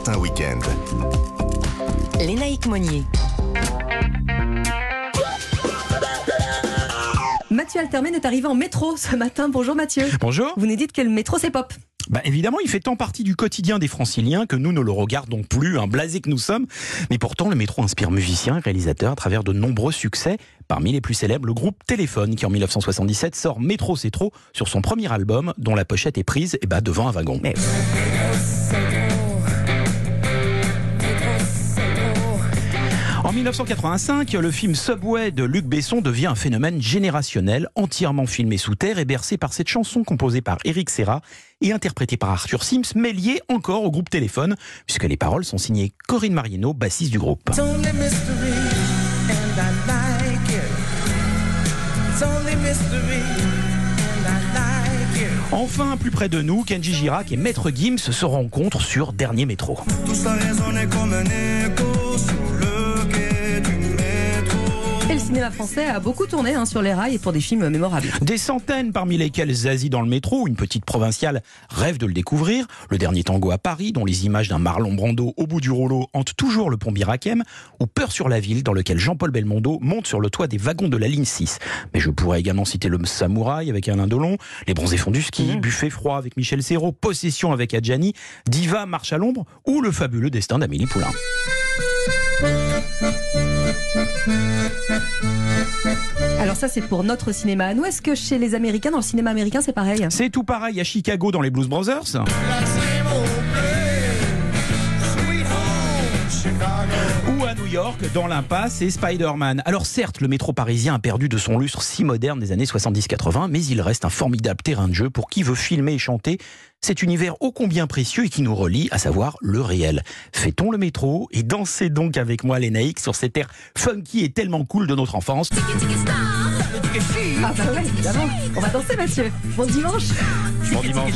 Matin Week-end. Lénaïque Monnier. Mathieu Altermen est arrivé en métro ce matin. Bonjour Mathieu. Bonjour. Vous nous dites que le métro c'est pop. Bah évidemment, il fait tant partie du quotidien des franciliens que nous ne le regardons plus, un blasé que nous sommes. Mais pourtant, le métro inspire musiciens et réalisateurs à travers de nombreux succès. Parmi les plus célèbres, le groupe Téléphone, qui en 1977 sort Métro c'est trop sur son premier album, dont la pochette est prise eh ben, devant un wagon. Mais 1985, le film Subway de Luc Besson devient un phénomène générationnel, entièrement filmé sous terre et bercé par cette chanson composée par Eric Serra et interprétée par Arthur Sims, mais liée encore au groupe Téléphone, puisque les paroles sont signées Corinne Marieno, bassiste du groupe. Enfin, plus près de nous, Kenji Girac et Maître Gims se rencontrent sur Dernier Métro. Tout ça résonnait comme un écho et le cinéma français a beaucoup tourné hein, sur les rails et pour des films mémorables. Des centaines, parmi lesquels Zazie dans le métro, une petite provinciale rêve de le découvrir. Le dernier tango à Paris, dont les images d'un Marlon Brando au bout du rouleau hantent toujours le pont Birakem. Ou Peur sur la ville, dans lequel Jean-Paul Belmondo monte sur le toit des wagons de la ligne 6. Mais je pourrais également citer Le Samouraï avec Alain Delon, Les Bronzés fonds du ski, Buffet froid avec Michel Serrault, Possession avec Adjani, Diva marche à l'ombre ou Le fabuleux destin d'Amélie Poulain. Alors ça c'est pour notre cinéma à nous. Est-ce que chez les Américains, dans le cinéma américain c'est pareil? C'est tout pareil à Chicago dans les Blues Brothers. À New York dans l'impasse et Spider-Man. Alors certes, le métro parisien a perdu de son lustre si moderne des années 70-80, mais il reste un formidable terrain de jeu pour qui veut filmer et chanter cet univers ô combien précieux et qui nous relie, à savoir le réel. Fait-on le métro et dansez donc avec moi les naïcs sur cet air funky et tellement cool de notre enfance. Ah bah ouais, évidemment. On va danser Mathieu. Bon dimanche. Bon dimanche.